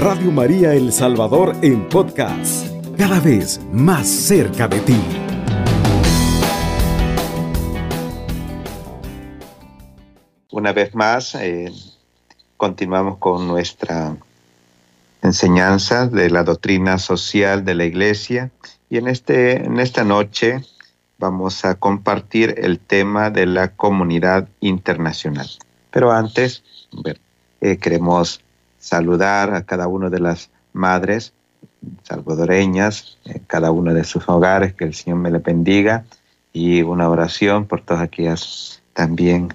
Radio María El Salvador en podcast, cada vez más cerca de ti. Una vez más, eh, continuamos con nuestra enseñanza de la doctrina social de la Iglesia y en, este, en esta noche vamos a compartir el tema de la comunidad internacional. Pero antes, eh, queremos saludar a cada una de las madres salvadoreñas, en cada uno de sus hogares, que el Señor me le bendiga, y una oración por todas aquellas también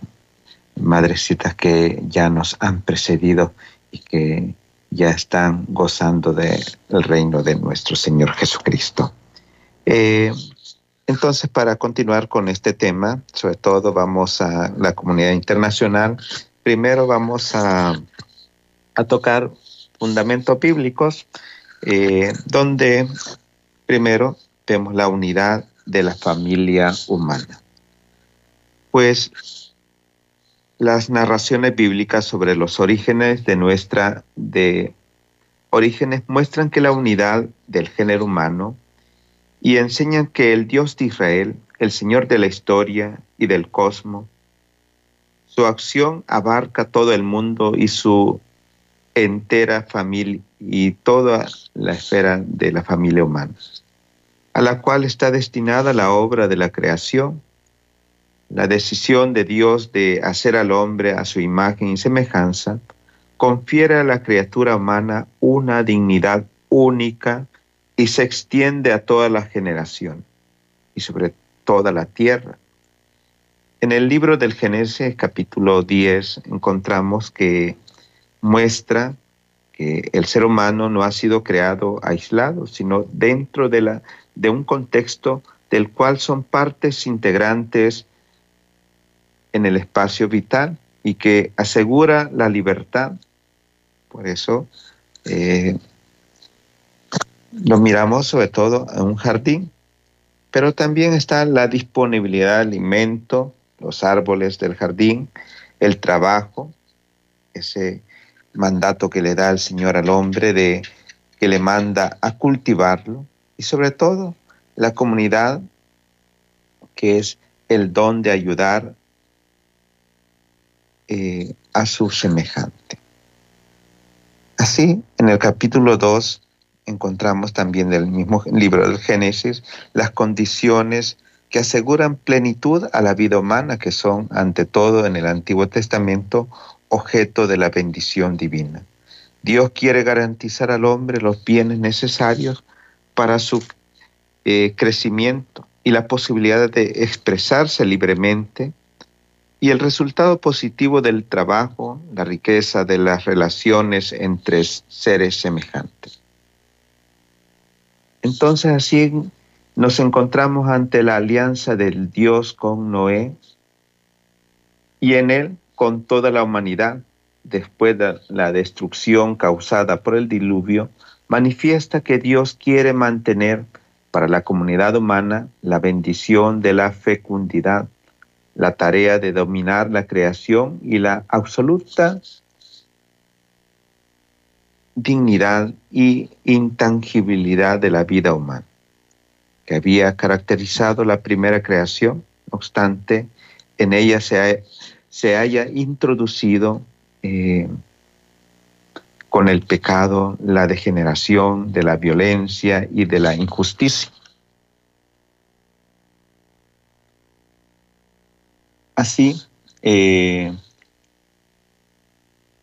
madrecitas que ya nos han precedido y que ya están gozando del reino de nuestro Señor Jesucristo. Eh, entonces, para continuar con este tema, sobre todo vamos a la comunidad internacional, primero vamos a, a tocar fundamentos bíblicos, eh, donde primero vemos la unidad de la familia humana. Pues las narraciones bíblicas sobre los orígenes de nuestra de orígenes muestran que la unidad del género humano y enseñan que el Dios de Israel, el Señor de la historia y del cosmos, su acción abarca todo el mundo y su entera familia y toda la esfera de la familia humana, a la cual está destinada la obra de la creación la decisión de Dios de hacer al hombre a su imagen y semejanza confiere a la criatura humana una dignidad única y se extiende a toda la generación y sobre toda la tierra. En el libro del Génesis capítulo 10 encontramos que muestra que el ser humano no ha sido creado aislado, sino dentro de, la, de un contexto del cual son partes integrantes en el espacio vital y que asegura la libertad. Por eso eh, lo miramos sobre todo en un jardín, pero también está la disponibilidad de alimento, los árboles del jardín, el trabajo, ese mandato que le da el Señor al hombre de que le manda a cultivarlo y sobre todo la comunidad que es el don de ayudar eh, a su semejante. Así, en el capítulo 2 encontramos también del mismo libro del Génesis las condiciones que aseguran plenitud a la vida humana, que son, ante todo, en el Antiguo Testamento, objeto de la bendición divina. Dios quiere garantizar al hombre los bienes necesarios para su eh, crecimiento y la posibilidad de expresarse libremente y el resultado positivo del trabajo, la riqueza de las relaciones entre seres semejantes. Entonces así nos encontramos ante la alianza del Dios con Noé y en él con toda la humanidad, después de la destrucción causada por el diluvio, manifiesta que Dios quiere mantener para la comunidad humana la bendición de la fecundidad la tarea de dominar la creación y la absoluta dignidad y intangibilidad de la vida humana, que había caracterizado la primera creación, no obstante, en ella se, se haya introducido eh, con el pecado la degeneración de la violencia y de la injusticia. Así, eh,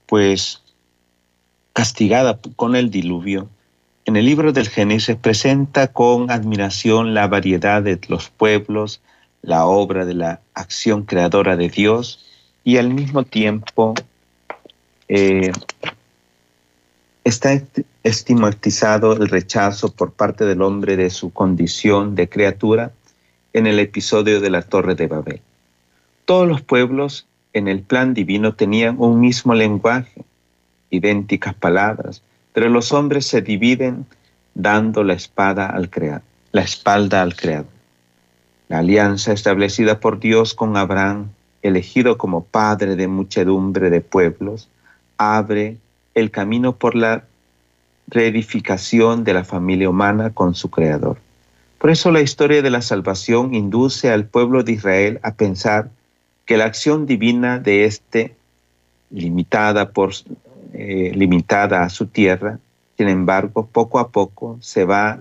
pues castigada con el diluvio, en el libro del Génesis presenta con admiración la variedad de los pueblos, la obra de la acción creadora de Dios y al mismo tiempo eh, está estigmatizado el rechazo por parte del hombre de su condición de criatura en el episodio de la Torre de Babel. Todos los pueblos en el plan divino tenían un mismo lenguaje, idénticas palabras, pero los hombres se dividen dando la espada al la espalda al creador. La alianza establecida por Dios con Abraham, elegido como padre de muchedumbre de pueblos, abre el camino por la reedificación de la familia humana con su Creador. Por eso la historia de la salvación induce al pueblo de Israel a pensar que la acción divina de éste, limitada, por, eh, limitada a su tierra, sin embargo, poco a poco se va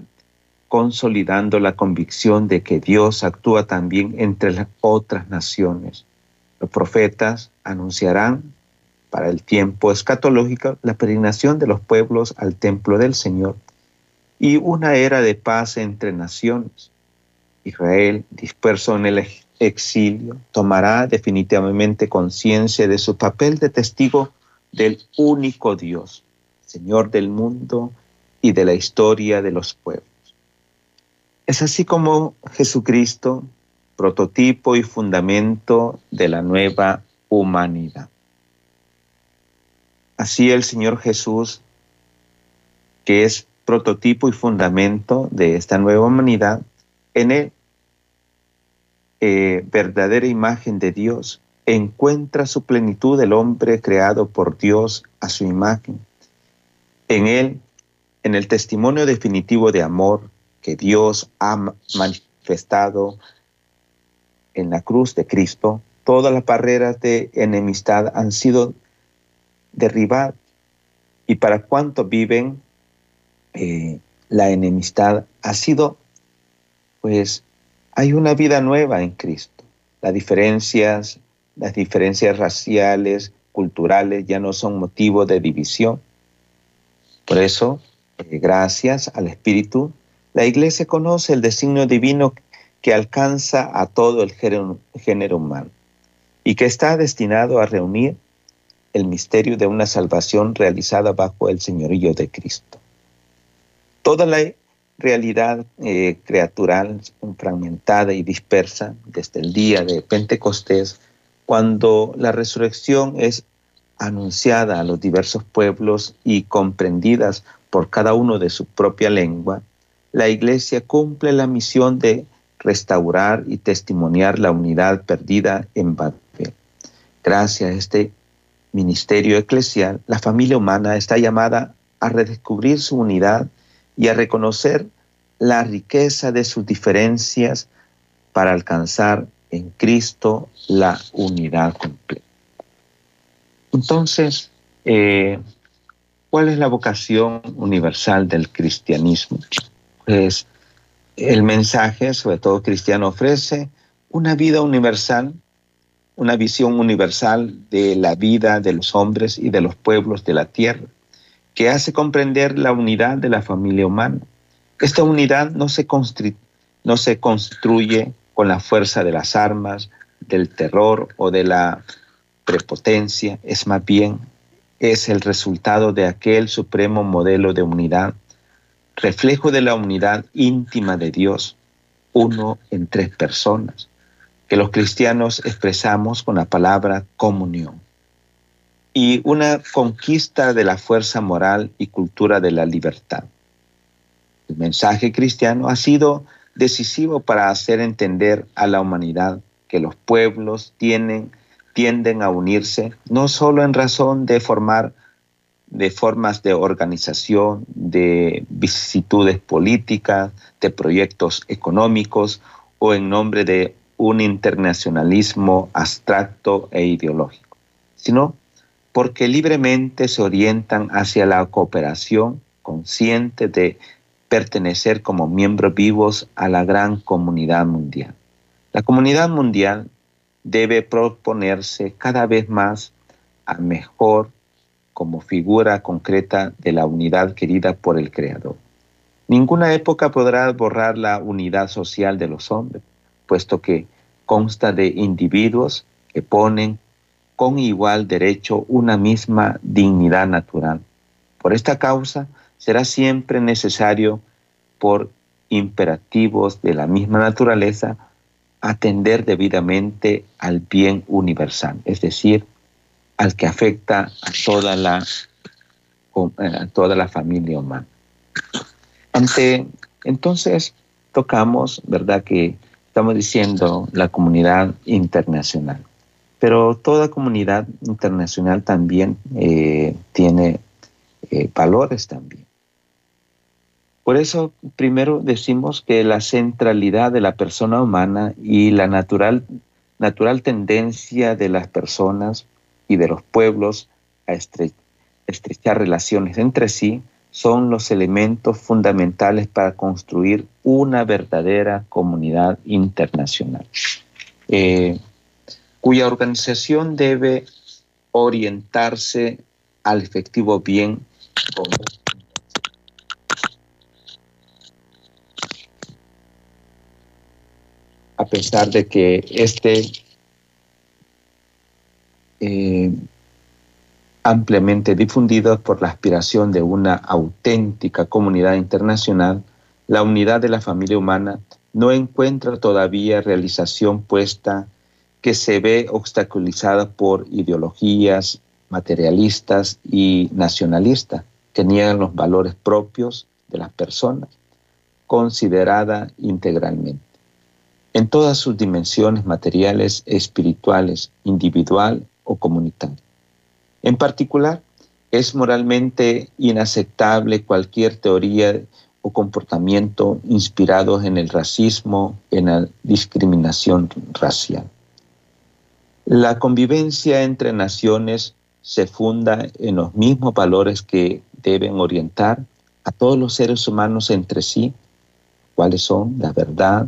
consolidando la convicción de que Dios actúa también entre las otras naciones. Los profetas anunciarán para el tiempo escatológico la peregrinación de los pueblos al templo del Señor y una era de paz entre naciones. Israel, disperso en el exilio, tomará definitivamente conciencia de su papel de testigo del único Dios, Señor del mundo y de la historia de los pueblos. Es así como Jesucristo, prototipo y fundamento de la nueva humanidad. Así el Señor Jesús, que es prototipo y fundamento de esta nueva humanidad, en él, eh, verdadera imagen de Dios, encuentra su plenitud el hombre creado por Dios a su imagen. En él, en el testimonio definitivo de amor que Dios ha manifestado en la cruz de Cristo, todas las barreras de enemistad han sido derribar. Y para cuantos viven eh, la enemistad ha sido, pues, hay una vida nueva en Cristo. Las diferencias, las diferencias raciales, culturales ya no son motivo de división. Por eso, eh, gracias al Espíritu, la Iglesia conoce el designio divino que alcanza a todo el género humano y que está destinado a reunir el misterio de una salvación realizada bajo el señorío de Cristo. Toda la realidad eh, creatural fragmentada y dispersa desde el día de Pentecostés, cuando la resurrección es anunciada a los diversos pueblos y comprendidas por cada uno de su propia lengua, la Iglesia cumple la misión de restaurar y testimoniar la unidad perdida en Babel. Gracias a este ministerio eclesial, la familia humana está llamada a redescubrir su unidad y a reconocer la riqueza de sus diferencias para alcanzar en Cristo la unidad completa. Entonces, eh, ¿cuál es la vocación universal del cristianismo? Pues el mensaje, sobre todo cristiano, ofrece una vida universal una visión universal de la vida de los hombres y de los pueblos de la tierra, que hace comprender la unidad de la familia humana. Esta unidad no se, no se construye con la fuerza de las armas, del terror o de la prepotencia, es más bien es el resultado de aquel supremo modelo de unidad, reflejo de la unidad íntima de Dios, uno en tres personas, que los cristianos expresamos con la palabra comunión y una conquista de la fuerza moral y cultura de la libertad. El mensaje cristiano ha sido decisivo para hacer entender a la humanidad que los pueblos tienen, tienden a unirse no solo en razón de formar de formas de organización, de vicisitudes políticas, de proyectos económicos o en nombre de un internacionalismo abstracto e ideológico, sino porque libremente se orientan hacia la cooperación consciente de pertenecer como miembros vivos a la gran comunidad mundial. La comunidad mundial debe proponerse cada vez más a mejor como figura concreta de la unidad querida por el Creador. Ninguna época podrá borrar la unidad social de los hombres, puesto que consta de individuos que ponen con igual derecho una misma dignidad natural. Por esta causa será siempre necesario, por imperativos de la misma naturaleza, atender debidamente al bien universal, es decir, al que afecta a toda la, a toda la familia humana. Ante, entonces, tocamos, ¿verdad?, que estamos diciendo la comunidad internacional. Pero toda comunidad internacional también eh, tiene eh, valores también. Por eso, primero decimos que la centralidad de la persona humana y la natural, natural tendencia de las personas y de los pueblos a estrechar relaciones entre sí son los elementos fundamentales para construir una verdadera comunidad internacional, eh, cuya organización debe orientarse al efectivo bien. A pesar de que este eh, ampliamente difundido por la aspiración de una auténtica comunidad internacional, la unidad de la familia humana no encuentra todavía realización puesta que se ve obstaculizada por ideologías materialistas y nacionalistas que niegan los valores propios de las personas, considerada integralmente, en todas sus dimensiones materiales, espirituales, individual o comunitaria. En particular, es moralmente inaceptable cualquier teoría o comportamiento inspirados en el racismo, en la discriminación racial. La convivencia entre naciones se funda en los mismos valores que deben orientar a todos los seres humanos entre sí, cuáles son la verdad,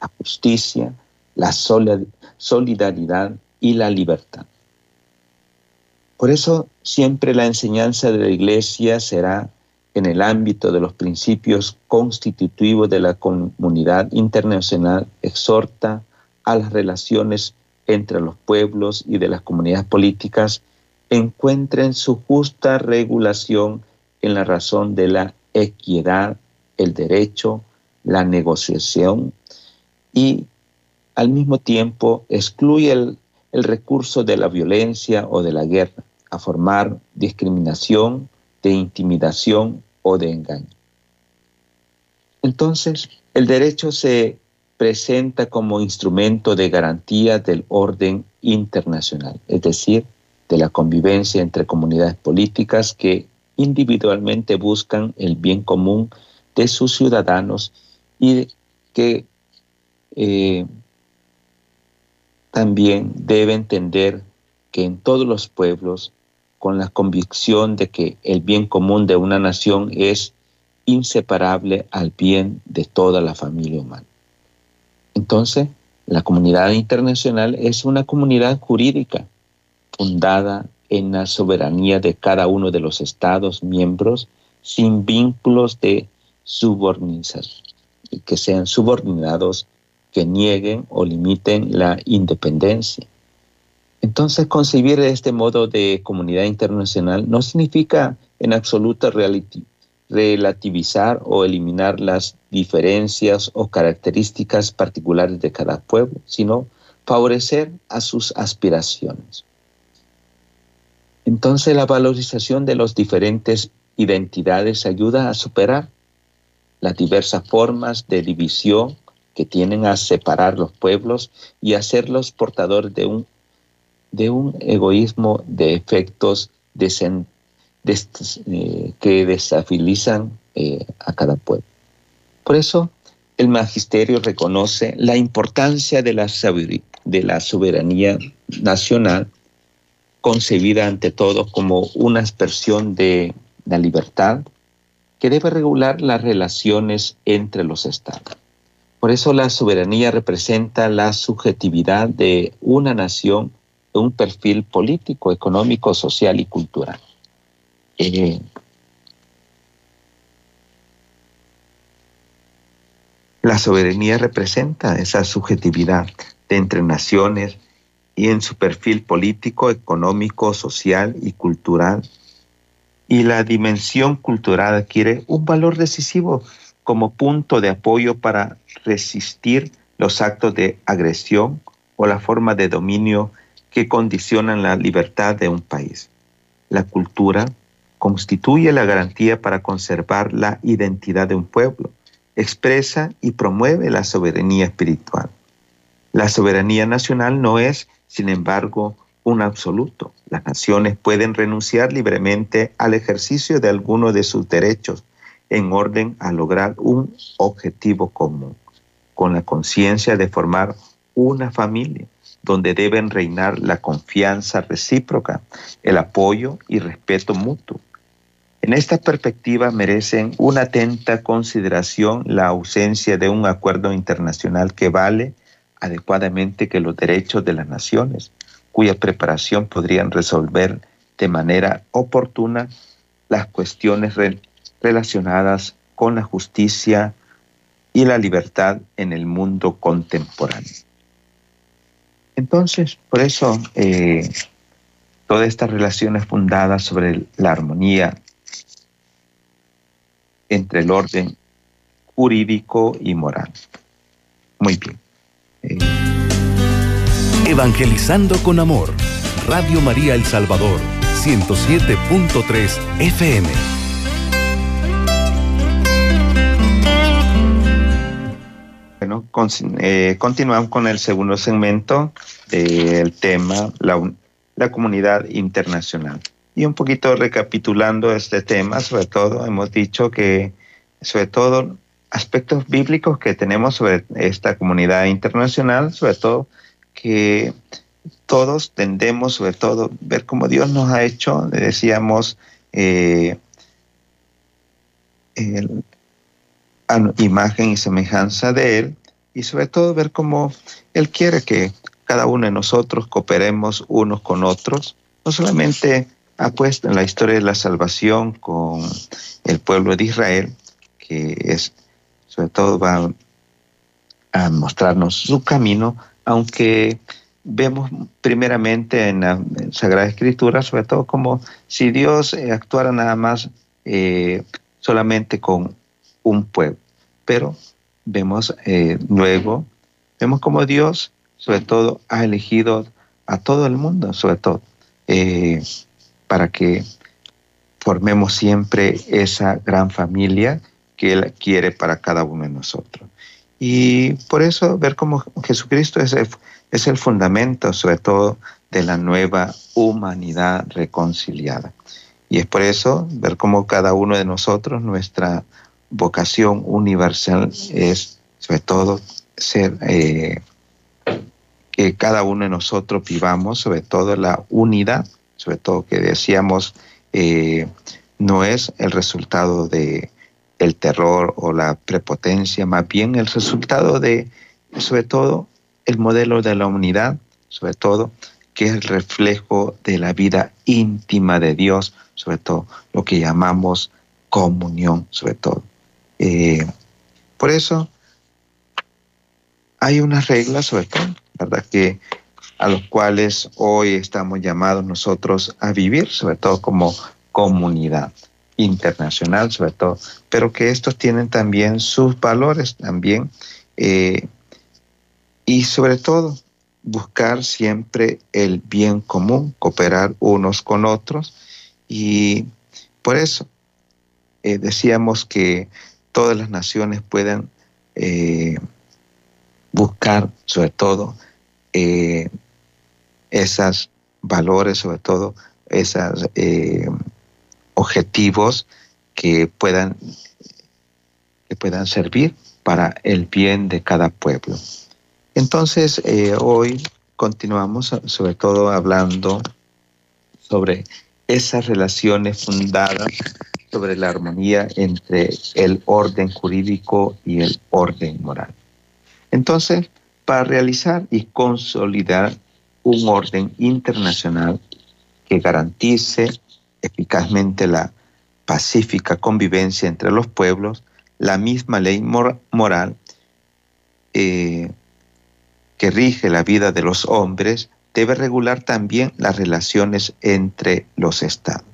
la justicia, la solidaridad y la libertad. Por eso siempre la enseñanza de la Iglesia será en el ámbito de los principios constitutivos de la comunidad internacional, exhorta a las relaciones entre los pueblos y de las comunidades políticas encuentren su justa regulación en la razón de la equidad, el derecho, la negociación y al mismo tiempo excluye el, el recurso de la violencia o de la guerra a formar discriminación, de intimidación o de engaño. Entonces, el derecho se presenta como instrumento de garantía del orden internacional, es decir, de la convivencia entre comunidades políticas que individualmente buscan el bien común de sus ciudadanos y que eh, también debe entender que en todos los pueblos con la convicción de que el bien común de una nación es inseparable al bien de toda la familia humana. Entonces, la comunidad internacional es una comunidad jurídica fundada en la soberanía de cada uno de los estados miembros sin vínculos de subordinación, que sean subordinados, que nieguen o limiten la independencia entonces, concebir este modo de comunidad internacional no significa en absoluto relativizar o eliminar las diferencias o características particulares de cada pueblo, sino favorecer a sus aspiraciones. Entonces, la valorización de las diferentes identidades ayuda a superar las diversas formas de división que tienen a separar los pueblos y hacerlos portadores de un de un egoísmo de efectos eh, que desafilizan eh, a cada pueblo. Por eso el magisterio reconoce la importancia de la, de la soberanía nacional, concebida ante todo como una expresión de la libertad que debe regular las relaciones entre los estados. Por eso la soberanía representa la subjetividad de una nación un perfil político, económico, social y cultural. Eh, la soberanía representa esa subjetividad de entre naciones y en su perfil político, económico, social y cultural. Y la dimensión cultural adquiere un valor decisivo como punto de apoyo para resistir los actos de agresión o la forma de dominio que condicionan la libertad de un país. La cultura constituye la garantía para conservar la identidad de un pueblo, expresa y promueve la soberanía espiritual. La soberanía nacional no es, sin embargo, un absoluto. Las naciones pueden renunciar libremente al ejercicio de alguno de sus derechos, en orden a lograr un objetivo común, con la conciencia de formar una familia donde deben reinar la confianza recíproca, el apoyo y respeto mutuo. En esta perspectiva merecen una atenta consideración la ausencia de un acuerdo internacional que vale adecuadamente que los derechos de las naciones, cuya preparación podrían resolver de manera oportuna las cuestiones relacionadas con la justicia y la libertad en el mundo contemporáneo. Entonces, por eso, eh, todas estas relaciones fundadas sobre la armonía entre el orden jurídico y moral. Muy bien. Eh, Evangelizando con Amor, Radio María El Salvador, 107.3 FM. Eh, continuamos con el segundo segmento del tema, la, la comunidad internacional. Y un poquito recapitulando este tema, sobre todo hemos dicho que, sobre todo, aspectos bíblicos que tenemos sobre esta comunidad internacional, sobre todo que todos tendemos, sobre todo, ver cómo Dios nos ha hecho, decíamos, eh, imagen y semejanza de Él, y sobre todo ver cómo Él quiere que cada uno de nosotros cooperemos unos con otros, no solamente ha en la historia de la salvación con el pueblo de Israel, que es, sobre todo va a mostrarnos su camino, aunque vemos primeramente en la Sagrada Escritura, sobre todo como si Dios eh, actuara nada más eh, solamente con un pueblo. Pero vemos eh, luego, vemos como Dios, sobre todo, ha elegido a todo el mundo, sobre todo, para que formemos siempre esa gran familia que Él quiere para cada uno de nosotros. Y por eso ver cómo Jesucristo es el, es el fundamento, sobre todo, de la nueva humanidad reconciliada. Y es por eso ver cómo cada uno de nosotros, nuestra vocación universal es, sobre todo, ser eh, que cada uno de nosotros vivamos, sobre todo, la unidad, sobre todo que decíamos, eh, no es el resultado de el terror o la prepotencia, más bien el resultado de, sobre todo, el modelo de la unidad, sobre todo, que es el reflejo de la vida íntima de Dios, sobre todo lo que llamamos comunión, sobre todo. Eh, por eso hay unas reglas, sobre todo, ¿verdad? Que a los cuales hoy estamos llamados nosotros a vivir, sobre todo como comunidad internacional sobre todo, pero que estos tienen también sus valores también eh, y sobre todo buscar siempre el bien común, cooperar unos con otros y por eso eh, decíamos que todas las naciones puedan eh, buscar sobre todo esas valores, sobre todo esas objetivos que puedan, que puedan servir para el bien de cada pueblo. Entonces, eh, hoy continuamos sobre todo hablando sobre esas relaciones fundadas sobre la armonía entre el orden jurídico y el orden moral. Entonces, para realizar y consolidar un orden internacional que garantice eficazmente la pacífica convivencia entre los pueblos, la misma ley moral eh, que rige la vida de los hombres debe regular también las relaciones entre los estados.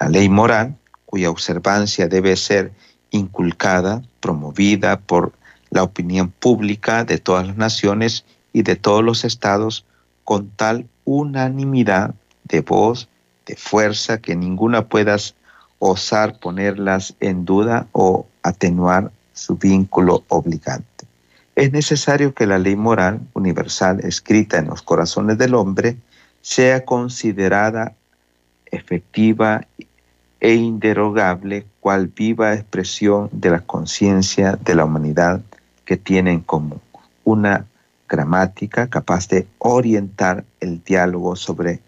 La ley moral, cuya observancia debe ser inculcada, promovida por la opinión pública de todas las naciones y de todos los estados con tal unanimidad de voz de fuerza que ninguna puedas osar ponerlas en duda o atenuar su vínculo obligante. Es necesario que la ley moral universal escrita en los corazones del hombre sea considerada efectiva e inderogable cual viva expresión de la conciencia de la humanidad que tiene en común. Una gramática capaz de orientar el diálogo sobre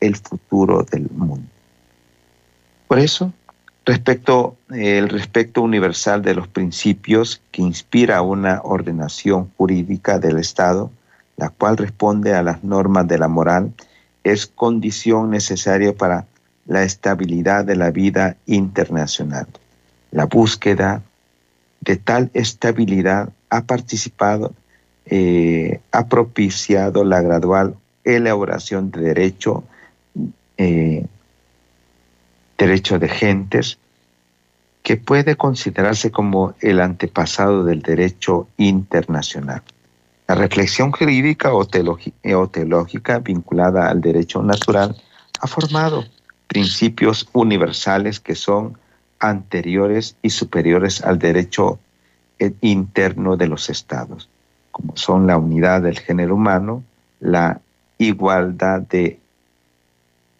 el futuro del mundo. Por eso, respecto el respeto universal de los principios que inspira una ordenación jurídica del Estado, la cual responde a las normas de la moral, es condición necesaria para la estabilidad de la vida internacional. La búsqueda de tal estabilidad ha participado, eh, ha propiciado la gradual elaboración de derecho, eh, derecho de gentes, que puede considerarse como el antepasado del derecho internacional. La reflexión jurídica o teológica vinculada al derecho natural ha formado principios universales que son anteriores y superiores al derecho interno de los estados, como son la unidad del género humano, la igualdad de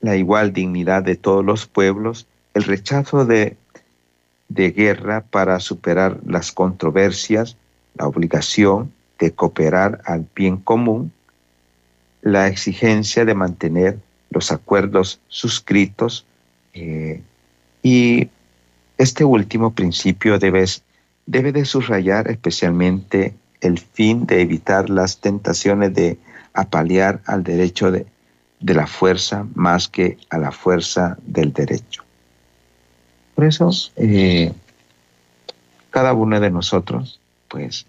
la igual dignidad de todos los pueblos, el rechazo de, de guerra para superar las controversias, la obligación de cooperar al bien común, la exigencia de mantener los acuerdos suscritos eh, y este último principio debe, debe de subrayar especialmente el fin de evitar las tentaciones de apalear al derecho de, de la fuerza más que a la fuerza del derecho. Por eso, eh, cada uno de nosotros, pues,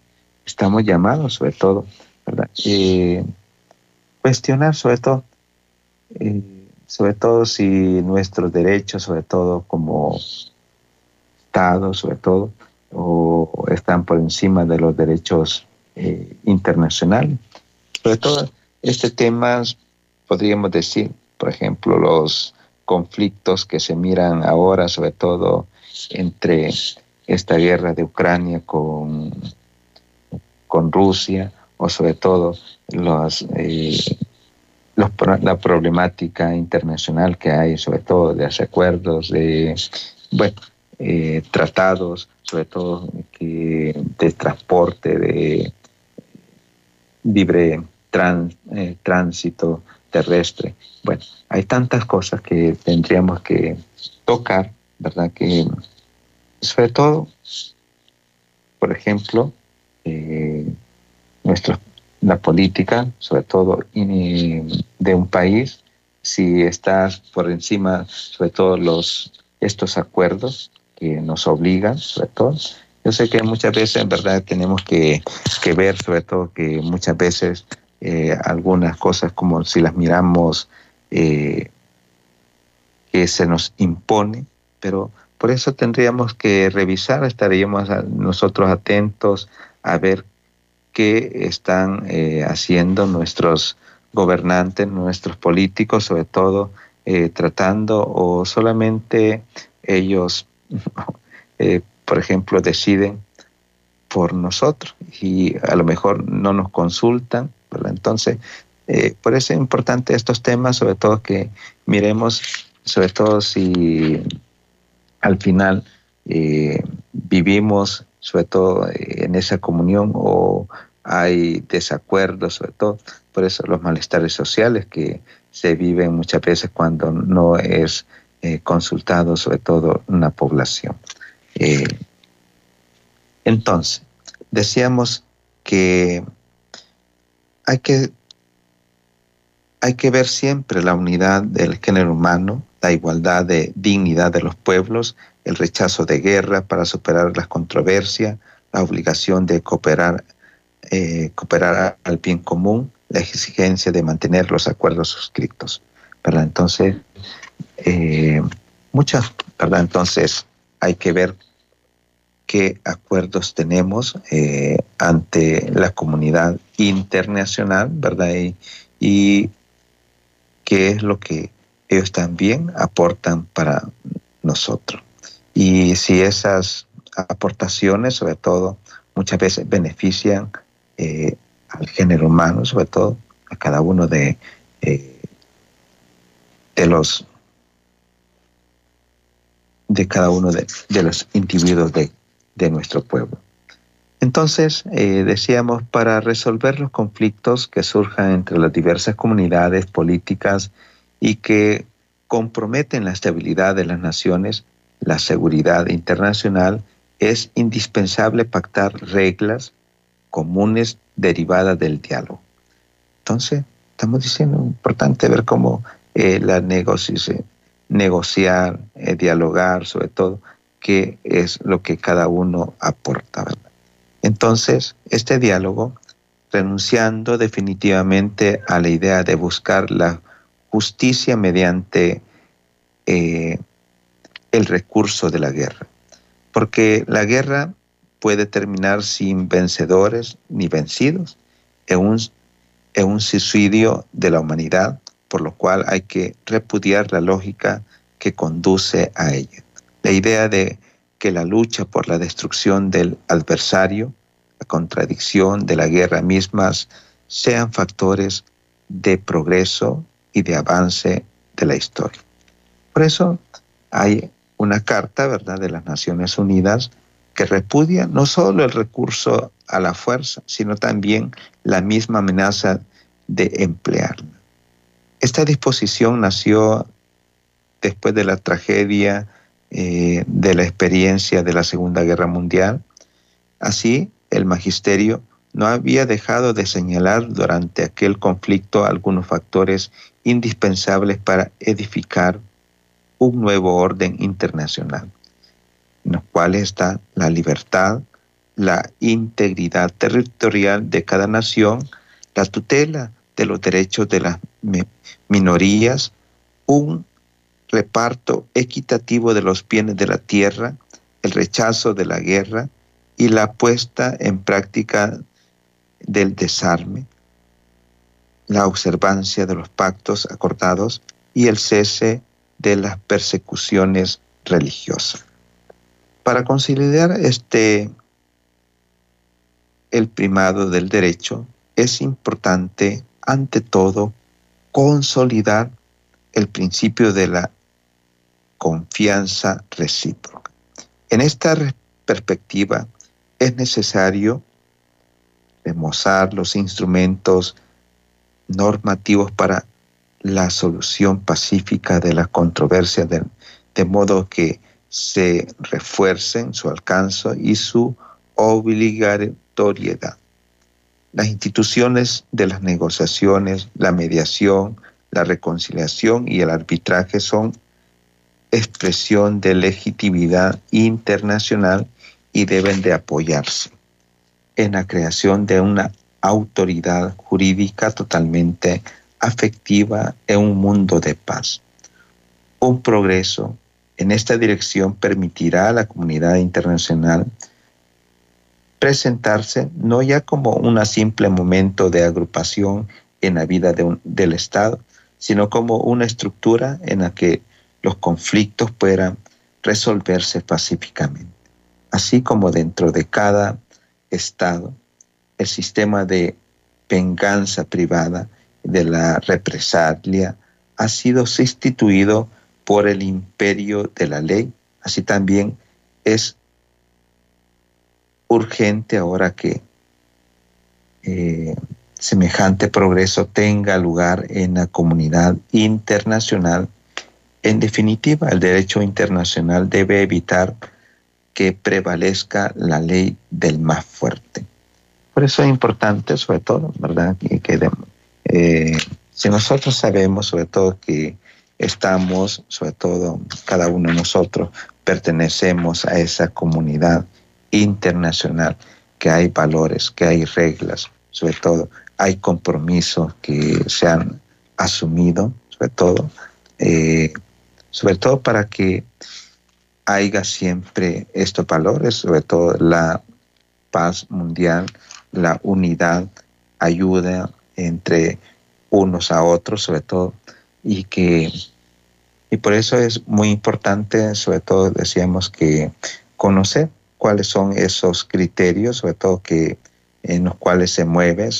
estamos llamados, sobre todo, ¿verdad? Eh, cuestionar, sobre todo, eh, sobre todo si nuestros derechos, sobre todo como Estado, sobre todo, están por encima de los derechos eh, internacionales. Sobre todo, este tema, podríamos decir, por ejemplo, los conflictos que se miran ahora, sobre todo entre esta guerra de Ucrania con, con Rusia, o sobre todo los, eh, la problemática internacional que hay, sobre todo de acuerdos, de bueno, eh, tratados, sobre todo de transporte, de libre eh, tránsito terrestre. Bueno, hay tantas cosas que tendríamos que tocar, ¿verdad? Que sobre todo, por ejemplo, eh, nuestros la política, sobre todo de un país, si estás por encima, sobre todo los estos acuerdos que nos obligan, sobre todo. Yo sé que muchas veces en verdad tenemos que, ver, sobre todo que muchas veces eh, algunas cosas como si las miramos eh, que se nos impone, pero por eso tendríamos que revisar, estaríamos nosotros atentos a ver que están eh, haciendo nuestros gobernantes, nuestros políticos, sobre todo eh, tratando o solamente ellos, eh, por ejemplo, deciden por nosotros y a lo mejor no nos consultan, Entonces, por eso es importante estos temas, sobre todo que miremos, sobre todo si al final vivimos sobre todo en esa comunión o hay desacuerdos, sobre todo por eso los malestares sociales que se viven muchas veces cuando no es eh, consultado sobre todo una población. Eh, entonces, decíamos que hay que hay que ver siempre la unidad del género humano, la igualdad de dignidad de los pueblos, el rechazo de guerra para superar las controversias, la obligación de cooperar, eh, cooperar al bien común, la exigencia de mantener los acuerdos suscritos. ¿verdad? Entonces, eh, muchas, ¿verdad? Entonces, hay que ver qué acuerdos tenemos eh, ante la comunidad internacional, ¿verdad? y qué es lo que ellos también aportan para nosotros. Y si esas aportaciones, sobre todo, muchas veces benefician eh, al género humano, sobre todo a cada uno de, eh, de los de cada uno de, los individuos de, nuestro pueblo. Entonces, eh, decíamos, para resolver los conflictos que surjan entre las diversas comunidades políticas y que comprometen la estabilidad de las naciones, la seguridad internacional, es indispensable pactar reglas comunes derivadas del diálogo. Entonces, estamos diciendo, importante ver cómo eh, la negociación, negociar, eh, dialogar, sobre todo, qué es lo que cada uno aporta. Entonces, este diálogo, renunciando definitivamente a la idea de buscar la justicia mediante eh, el recurso de la guerra, porque la guerra puede terminar sin vencedores ni vencidos, en un, en un suicidio de la humanidad por lo cual hay que repudiar la lógica que conduce a ella. La idea de que la lucha por la destrucción del adversario, la contradicción de la guerra mismas, sean factores de progreso y de avance de la historia. Por eso hay una carta, ¿verdad?, de las Naciones Unidas que repudia no solo el recurso a la fuerza, sino también la misma amenaza de emplearla. Esta disposición nació después de la tragedia eh, de la experiencia de la Segunda Guerra Mundial. Así, el magisterio no había dejado de señalar durante aquel conflicto algunos factores indispensables para edificar un nuevo orden internacional, en los cuales está la libertad, la integridad territorial de cada nación, la tutela de los derechos de las minorías, un reparto equitativo de los bienes de la tierra, el rechazo de la guerra y la puesta en práctica del desarme, la observancia de los pactos acordados y el cese de las persecuciones religiosas. Para consolidar este el primado del derecho, es importante ante todo, consolidar el principio de la confianza recíproca. En esta perspectiva es necesario demostrar los instrumentos normativos para la solución pacífica de la controversia, de, de modo que se refuercen su alcance y su obligatoriedad. Las instituciones de las negociaciones, la mediación, la reconciliación y el arbitraje son expresión de legitimidad internacional y deben de apoyarse en la creación de una autoridad jurídica totalmente afectiva en un mundo de paz. Un progreso en esta dirección permitirá a la comunidad internacional presentarse no ya como un simple momento de agrupación en la vida del Estado, sino como una estructura en la que los conflictos puedan resolverse pacíficamente. Así como dentro de cada Estado, el sistema de venganza privada, de la represalia, ha sido sustituido por el imperio de la ley. Así también es urgente ahora que eh, semejante progreso tenga lugar en la comunidad internacional. En definitiva, el derecho internacional debe evitar que prevalezca la ley del más fuerte. Por eso es importante, sobre todo, ¿verdad? Que, eh, si nosotros sabemos, sobre todo, que estamos, sobre todo, cada uno de nosotros pertenecemos a esa comunidad internacional, que hay valores, que hay reglas, sobre todo hay compromisos que se han asumido, sobre todo, eh, sobre todo para que haya siempre estos valores, sobre todo la paz mundial, la unidad, ayuda entre unos a otros, sobre todo, y que y por eso es muy importante, sobre todo decíamos que conocer cuáles son esos criterios, sobre todo que en los cuales se mueven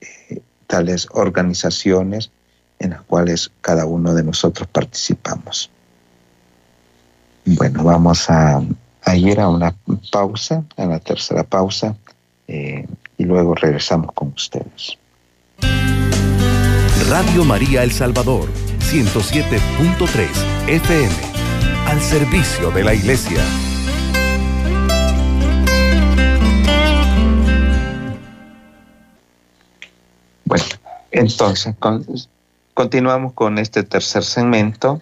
eh, tales organizaciones en las cuales cada uno de nosotros participamos. Bueno, vamos a, ir a una pausa, a la tercera pausa, eh, y luego regresamos con ustedes. Radio María El Salvador, 107.3 FM, al servicio de la Iglesia. Bueno, entonces, continuamos con este tercer segmento.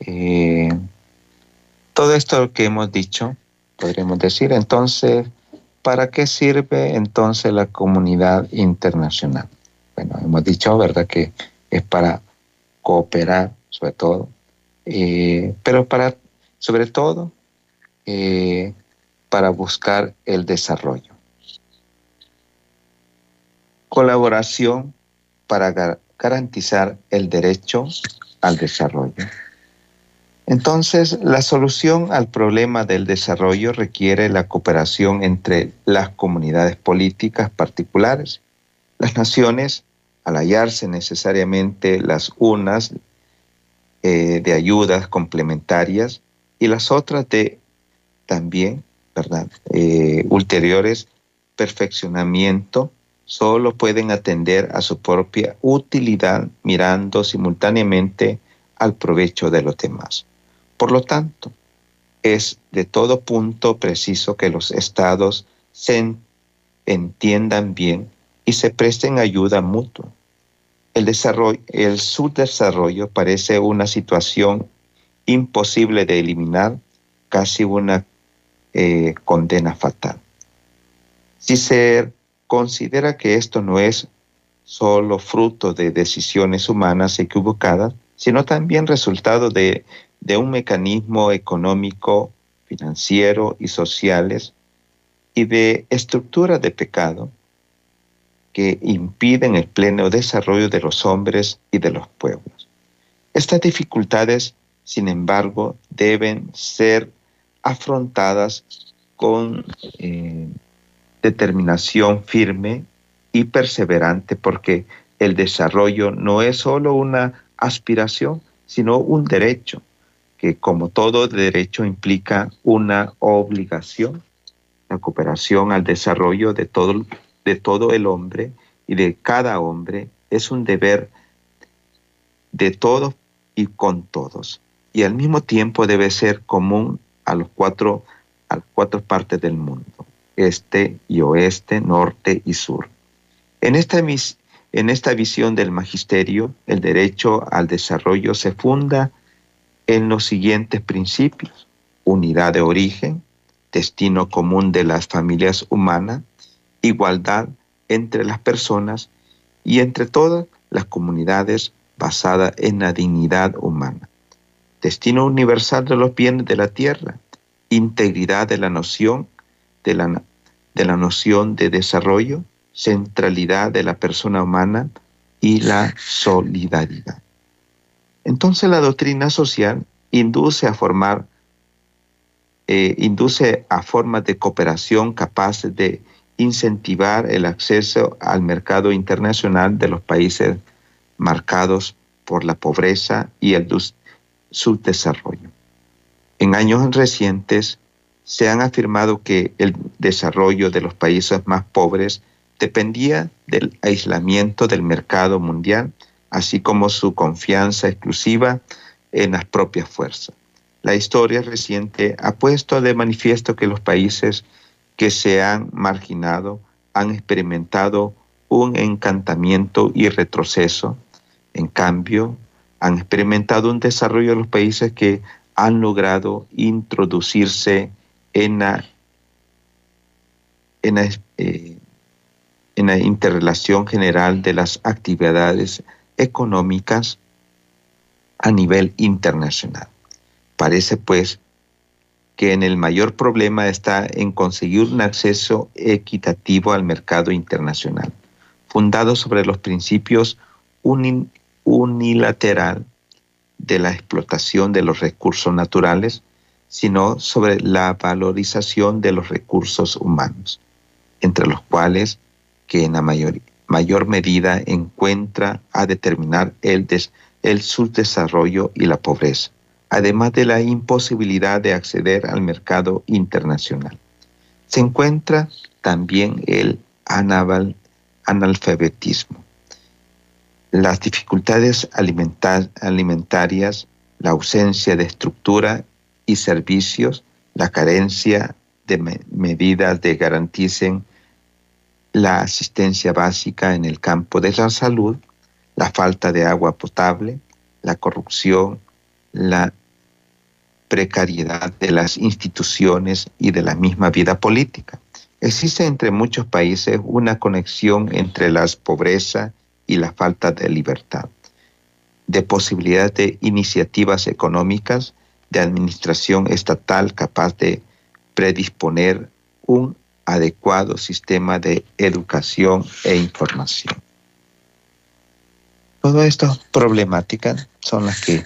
Eh, todo esto que hemos dicho, podríamos decir, entonces, ¿para qué sirve entonces la comunidad internacional? Bueno, hemos dicho, ¿verdad?, que es para cooperar, sobre todo, eh, pero para, sobre todo, eh, para buscar el desarrollo. Colaboración para garantizar el derecho al desarrollo. Entonces, la solución al problema del desarrollo requiere la cooperación entre las comunidades políticas particulares. Las naciones, al hallarse necesariamente las unas eh, de ayudas complementarias y las otras de también, ¿verdad? Eh, ulteriores perfeccionamiento, solo pueden atender a su propia utilidad mirando simultáneamente al provecho de los demás. Por lo tanto, es de todo punto preciso que los estados se entiendan bien y se presten ayuda mutua. El, desarrollo, el subdesarrollo parece una situación imposible de eliminar, casi una eh, condena fatal. Si se considera que esto no es solo fruto de decisiones humanas equivocadas, sino también resultado de un mecanismo económico, financiero y sociales y de estructuras de pecado que impiden el pleno desarrollo de los hombres y de los pueblos. Estas dificultades, sin embargo, deben ser afrontadas con eh, determinación firme y perseverante porque el desarrollo no es solo una aspiración, sino un derecho que como todo derecho implica una obligación, la cooperación al desarrollo de todo, de todo el hombre y de cada hombre es un deber de todos y con todos. Y al mismo tiempo debe ser común a los cuatro, a las cuatro partes del mundo, este y oeste, norte y sur. En esta, en esta visión del magisterio, el derecho al desarrollo se funda en los siguientes principios. Unidad de origen, destino común de las familias humanas, igualdad entre las personas y entre todas las comunidades basada en la dignidad humana. Destino universal de los bienes de la tierra, integridad de la noción de la, de la noción de desarrollo, centralidad de la persona humana y la solidaridad. Entonces la doctrina social induce a formar, eh, induce a formas de cooperación capaces de incentivar el acceso al mercado internacional de los países marcados por la pobreza y el subdesarrollo. En años recientes se han afirmado que el desarrollo de los países más pobres dependía del aislamiento del mercado mundial así como su confianza exclusiva en las propias fuerzas. La historia reciente ha puesto de manifiesto que los países que se han marginado han experimentado un encantamiento y retroceso. En cambio, han experimentado un desarrollo de los países que han logrado introducirse en la, eh, interrelación general de las actividades económicas a nivel internacional. Parece pues que en el mayor problema está en conseguir un acceso equitativo al mercado internacional, fundado sobre los principios unilateral de la explotación de los recursos naturales, sino sobre la valorización de los recursos humanos, entre los cuales, que en la mayoría, mayor medida encuentra a determinar el, el subdesarrollo y la pobreza, además de la imposibilidad de acceder al mercado internacional. Se encuentra también el analfabetismo, las dificultades alimentarias, la ausencia de estructura y servicios, la carencia de medidas que garanticen la asistencia básica en el campo de la salud, la falta de agua potable, la corrupción, la precariedad de las instituciones y de la misma vida política. Existe entre muchos países una conexión entre la pobreza y la falta de libertad, de posibilidad de iniciativas económicas, de administración estatal capaz de predisponer un adecuado sistema de educación e información. Todas estas problemáticas son las que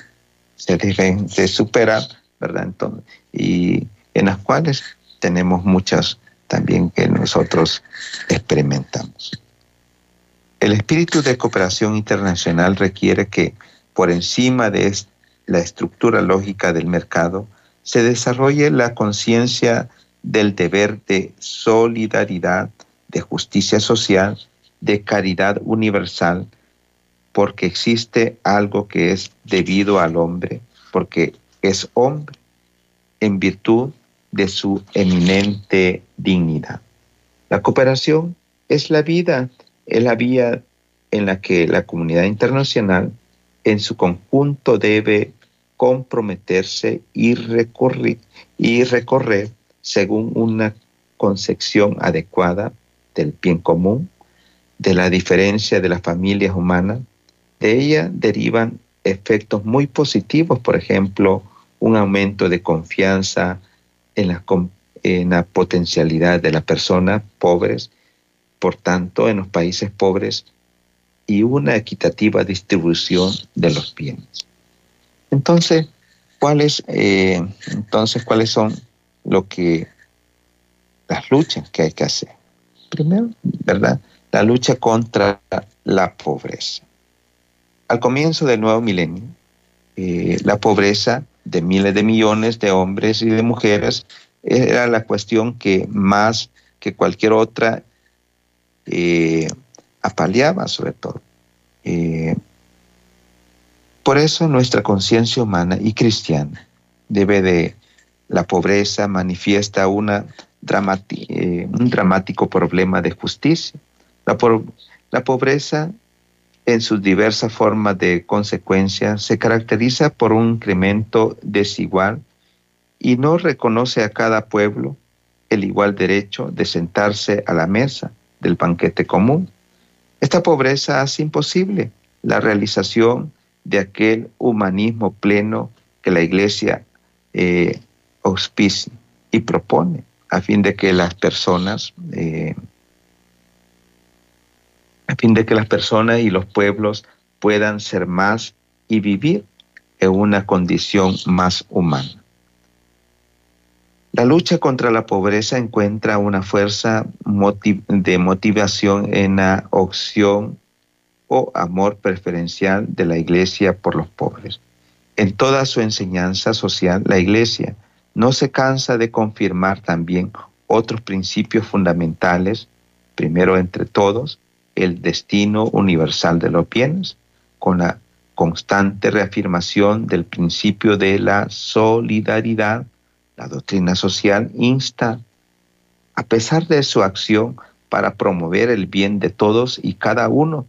se deben de superar, ¿verdad? Entonces, y en las cuales tenemos muchas también que nosotros experimentamos. El espíritu de cooperación internacional requiere que por encima de la estructura lógica del mercado se desarrolle la conciencia del deber de solidaridad, de justicia social, de caridad universal, porque existe algo que es debido al hombre, porque es hombre, en virtud de su eminente dignidad. La cooperación es la vida, es la vía en la que la comunidad internacional en su conjunto debe comprometerse y recorrer, y recorrer según una concepción adecuada del bien común, de la diferencia de las familias humanas. De ella derivan efectos muy positivos, por ejemplo, un aumento de confianza en la, en la potencialidad de las personas pobres, por tanto, en los países pobres, y una equitativa distribución de los bienes. Entonces, ¿cuáles, eh, entonces, ¿cuáles son lo que las luchas que hay que hacer? Primero, ¿verdad? La lucha contra la pobreza. Al comienzo del nuevo milenio, eh, la pobreza de miles de millones de hombres y de mujeres era la cuestión que más que cualquier otra eh, apaleaba sobre todo. Eh, por eso nuestra conciencia humana y cristiana debe de la pobreza manifiesta una eh, un dramático problema de justicia. La, la pobreza en sus diversas formas de consecuencia se caracteriza por un incremento desigual y no reconoce a cada pueblo el igual derecho de sentarse a la mesa del banquete común. Esta pobreza hace imposible la realización de aquel humanismo pleno que la Iglesia eh, auspicia y propone a fin de que las personas eh, a fin de que las personas y los pueblos puedan ser más y vivir en una condición más humana. La lucha contra la pobreza encuentra una fuerza de motivación en la opción o amor preferencial de la Iglesia por los pobres. En toda su enseñanza social, la Iglesia no se cansa de confirmar también otros principios fundamentales, primero entre todos, el destino universal de los bienes, con la constante reafirmación del principio de la solidaridad, la doctrina social insta, a pesar de su acción, para promover el bien de todos y cada uno,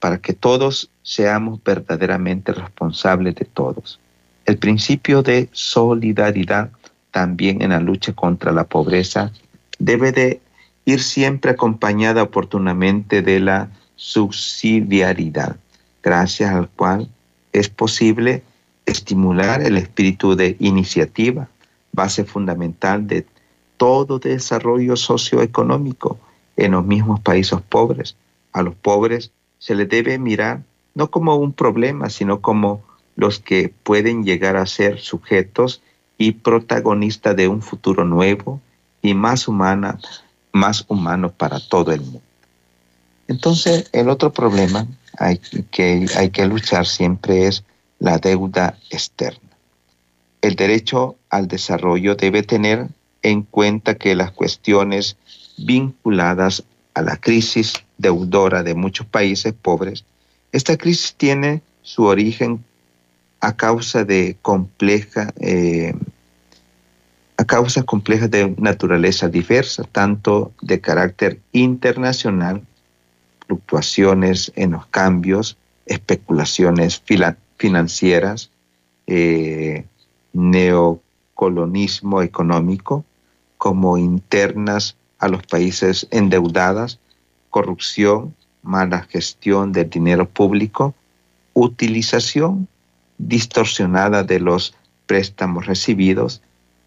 para que todos seamos verdaderamente responsables de todos. El principio de solidaridad también en la lucha contra la pobreza debe de ir siempre acompañada oportunamente de la subsidiariedad, gracias al cual es posible estimular el espíritu de iniciativa, base fundamental de todo desarrollo socioeconómico en los mismos países pobres. A los pobres se les debe mirar no como un problema, sino como los que pueden llegar a ser sujetos y protagonistas de un futuro nuevo y más humana más humanos para todo el mundo. Entonces, el otro problema que hay que luchar siempre es la deuda externa. el derecho al desarrollo debe tener en cuenta que las cuestiones vinculadas a la crisis deudora de muchos países pobres, esta crisis tiene su origen a causa de compleja, eh, a causas complejas de naturaleza diversa, tanto de carácter internacional, fluctuaciones en los cambios, especulaciones financieras, eh, neocolonismo económico, como internas a los países endeudadas, corrupción, mala gestión del dinero público, utilización distorsionada de los préstamos recibidos,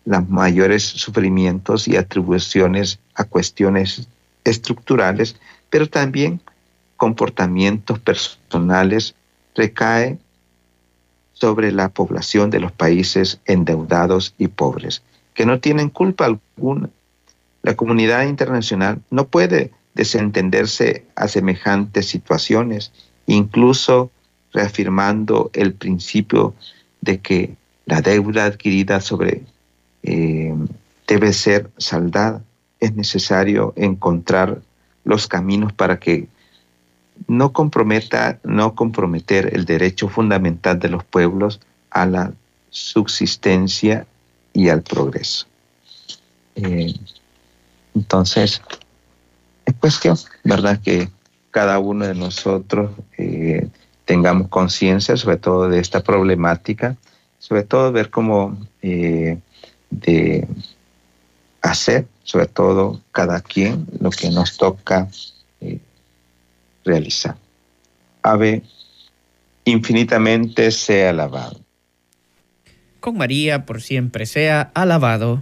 los mayores sufrimientos y atribuciones a cuestiones estructurales, pero también comportamientos personales recae sobre la población de los países endeudados y pobres, que no tienen culpa alguna. La comunidad internacional no puede desentenderse a semejantes situaciones, incluso reafirmando el principio de que la deuda adquirida sobre eh, debe ser saldada. Es necesario encontrar los caminos para que no comprometa, no comprometer el derecho fundamental de los pueblos a la subsistencia y al progreso. Eh, entonces, es cuestión, ¿verdad?, que cada uno de nosotros eh, tengamos conciencia sobre todo de esta problemática, sobre todo ver cómo de hacer, sobre todo cada quien, lo que nos toca realizar. Ave, infinitamente sea alabado. Con María por siempre sea alabado.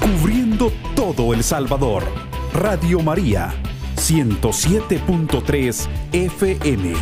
Cubriendo todo El Salvador. Radio María, 107.3 FM.